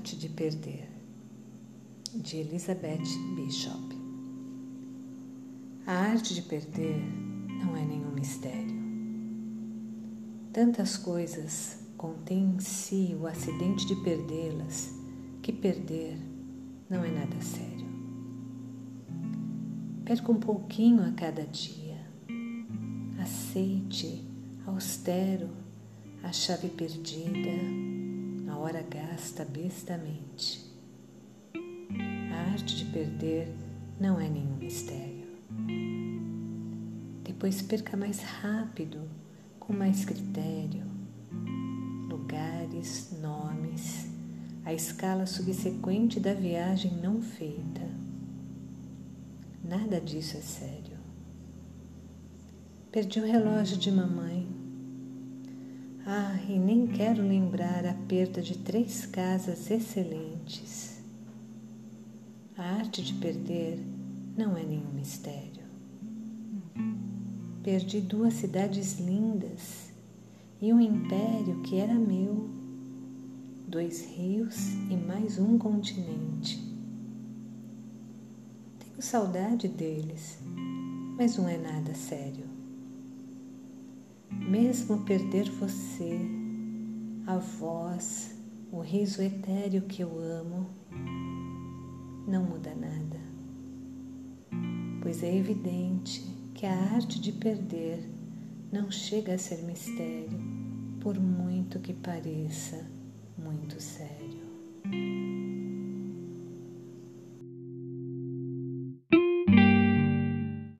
arte de perder, de Elizabeth Bishop. A arte de perder não é nenhum mistério. Tantas coisas contêm em si o acidente de perdê-las que perder não é nada sério. Perca um pouquinho a cada dia. Aceite, austero, a chave perdida a hora gasta bestamente. A arte de perder não é nenhum mistério. Depois perca mais rápido, com mais critério, lugares, nomes, a escala subsequente da viagem não feita. Nada disso é sério. Perdi o relógio de mamãe ah, e nem quero lembrar a perda de três casas excelentes. A arte de perder não é nenhum mistério. Perdi duas cidades lindas e um império que era meu, dois rios e mais um continente. Tenho saudade deles, mas não é nada sério mesmo perder você, a voz, o riso etéreo que eu amo, não muda nada, pois é evidente que a arte de perder não chega a ser mistério, por muito que pareça muito sério.